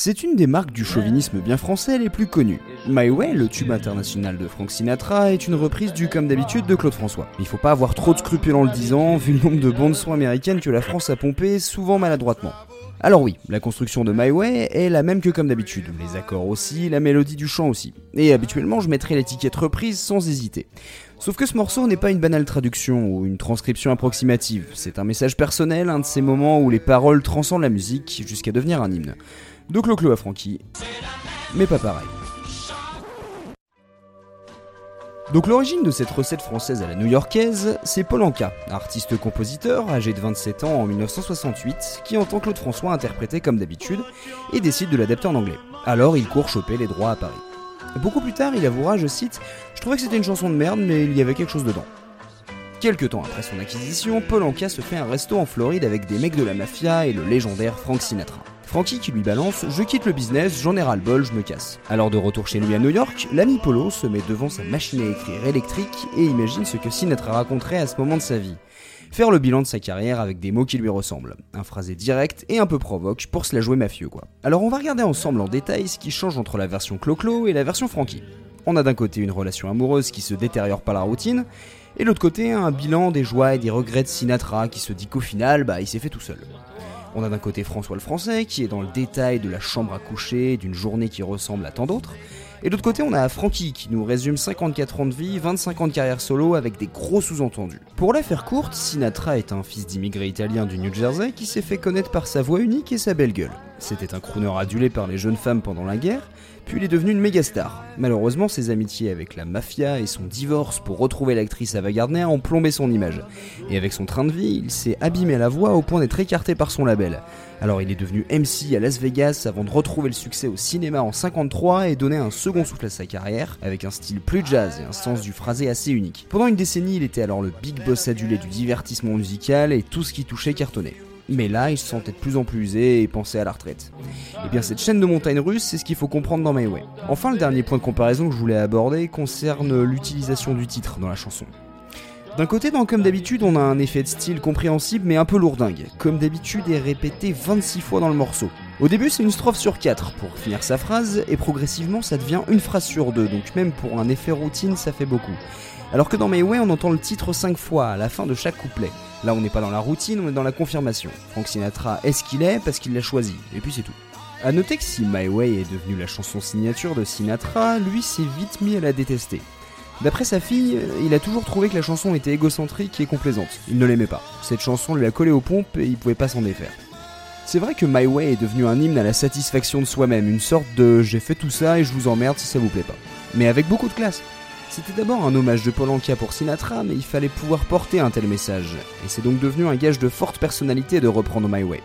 C'est une des marques du chauvinisme bien français les plus connues. My Way, le tube international de Frank Sinatra, est une reprise du comme d'habitude de Claude François. Il faut pas avoir trop de scrupules en le disant, vu le nombre de bandes son américaines que la France a pompé, souvent maladroitement. Alors oui, la construction de My Way est la même que comme d'habitude, les accords aussi, la mélodie du chant aussi. Et habituellement, je mettrai l'étiquette reprise sans hésiter. Sauf que ce morceau n'est pas une banale traduction ou une transcription approximative, c'est un message personnel, un de ces moments où les paroles transcendent la musique jusqu'à devenir un hymne de Clo-Clo à Frankie, mais pas pareil. Donc l'origine de cette recette française à la new-yorkaise, c'est Paul Anka, artiste-compositeur âgé de 27 ans en 1968, qui entend Claude François interpréter comme d'habitude et décide de l'adapter en anglais. Alors il court choper les droits à Paris. Beaucoup plus tard, il avouera, je cite, Je trouvais que c'était une chanson de merde, mais il y avait quelque chose dedans. Quelques temps après son acquisition, Paul Anka se fait un resto en Floride avec des mecs de la mafia et le légendaire Frank Sinatra. Frankie qui lui balance Je quitte le business, j'en ai ras le bol, je me casse. Alors de retour chez lui à New York, l'ami Polo se met devant sa machine à écrire électrique et imagine ce que Sinatra raconterait à ce moment de sa vie. Faire le bilan de sa carrière avec des mots qui lui ressemblent. Un phrasé direct et un peu provoque pour se la jouer mafieux quoi. Alors on va regarder ensemble en détail ce qui change entre la version Clo-Clo et la version Frankie. On a d'un côté une relation amoureuse qui se détériore par la routine, et l'autre côté un bilan des joies et des regrets de Sinatra qui se dit qu'au final, bah il s'est fait tout seul. On a d'un côté François le Français qui est dans le détail de la chambre à coucher, d'une journée qui ressemble à tant d'autres. Et de l'autre côté, on a Frankie qui nous résume 54 ans de vie, 25 ans de carrière solo avec des gros sous-entendus. Pour la faire courte, Sinatra est un fils d'immigré italien du New Jersey qui s'est fait connaître par sa voix unique et sa belle gueule. C'était un crooner adulé par les jeunes femmes pendant la guerre, puis il est devenu une méga star. Malheureusement, ses amitiés avec la mafia et son divorce pour retrouver l'actrice Ava Gardner ont plombé son image. Et avec son train de vie, il s'est abîmé la voix au point d'être écarté par son label. Alors il est devenu MC à Las Vegas avant de retrouver le succès au cinéma en 53 et donner un second souffle à sa carrière, avec un style plus jazz et un sens du phrasé assez unique. Pendant une décennie, il était alors le big boss adulé du divertissement musical et tout ce qui touchait cartonnait. Mais là, il se sentait de plus en plus usé et pensait à la retraite. Et eh bien cette chaîne de montagnes russes, c'est ce qu'il faut comprendre dans My Way. Enfin, le dernier point de comparaison que je voulais aborder concerne l'utilisation du titre dans la chanson. D'un côté, dans Comme d'habitude, on a un effet de style compréhensible mais un peu lourdingue. Comme d'habitude est répété 26 fois dans le morceau. Au début, c'est une strophe sur 4 pour finir sa phrase, et progressivement, ça devient une phrase sur deux, donc même pour un effet routine, ça fait beaucoup. Alors que dans My Way, on entend le titre 5 fois à la fin de chaque couplet. Là, on n'est pas dans la routine, on est dans la confirmation. Frank Sinatra est ce qu'il est? Parce qu'il l'a choisi, et puis c'est tout. A noter que si My Way est devenue la chanson signature de Sinatra, lui s'est vite mis à la détester. D'après sa fille, il a toujours trouvé que la chanson était égocentrique et complaisante. Il ne l'aimait pas. Cette chanson lui a collé aux pompes et il pouvait pas s'en défaire. C'est vrai que My Way est devenu un hymne à la satisfaction de soi-même, une sorte de j'ai fait tout ça et je vous emmerde si ça vous plaît pas. Mais avec beaucoup de classe. C'était d'abord un hommage de Paul Anka pour Sinatra, mais il fallait pouvoir porter un tel message, et c'est donc devenu un gage de forte personnalité de reprendre My Way.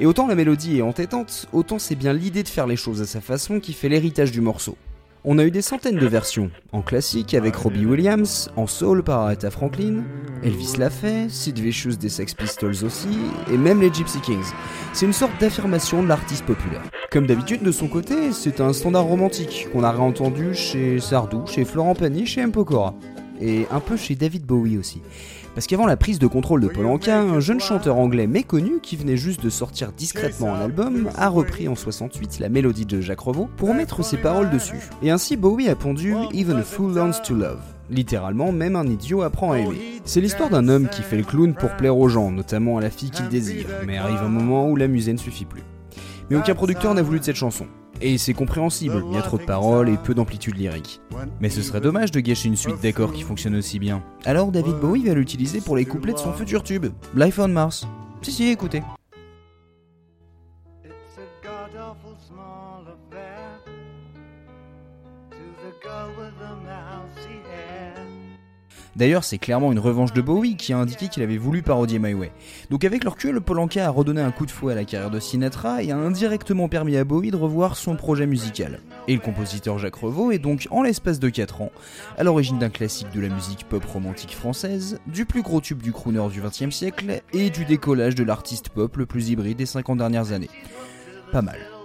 Et autant la mélodie est entêtante, autant c'est bien l'idée de faire les choses à sa façon qui fait l'héritage du morceau. On a eu des centaines de versions, en classique avec Robbie Williams, en soul par Aretha Franklin, Elvis l'a fait, Sid Vicious des Sex Pistols aussi, et même les Gypsy Kings. C'est une sorte d'affirmation de l'artiste populaire. Comme d'habitude, de son côté, c'est un standard romantique qu'on a réentendu chez Sardou, chez Florent Pagny, chez M. et un peu chez David Bowie aussi. Parce qu'avant la prise de contrôle de Paul Anka, un jeune chanteur anglais méconnu qui venait juste de sortir discrètement un album a repris en 68 la mélodie de Jacques Revaux pour mettre ses paroles dessus. Et ainsi Bowie a pondu Even a Fool Learns to Love. Littéralement, même un idiot apprend à aimer. C'est l'histoire d'un homme qui fait le clown pour plaire aux gens, notamment à la fille qu'il désire, mais arrive un moment où la musée ne suffit plus. Mais aucun producteur n'a voulu de cette chanson. Et c'est compréhensible, il y a trop de paroles et peu d'amplitude lyrique. Mais ce serait dommage de gâcher une suite d'accords qui fonctionne aussi bien. Alors David Bowie va l'utiliser pour les couplets de son futur tube, Life on Mars. Si si, écoutez. D'ailleurs, c'est clairement une revanche de Bowie qui a indiqué qu'il avait voulu parodier My Way. Donc avec le recul, Polanka a redonné un coup de fouet à la carrière de Sinatra et a indirectement permis à Bowie de revoir son projet musical. Et le compositeur Jacques Revaux est donc, en l'espace de 4 ans, à l'origine d'un classique de la musique pop romantique française, du plus gros tube du crooner du XXe siècle et du décollage de l'artiste pop le plus hybride des 50 dernières années. Pas mal.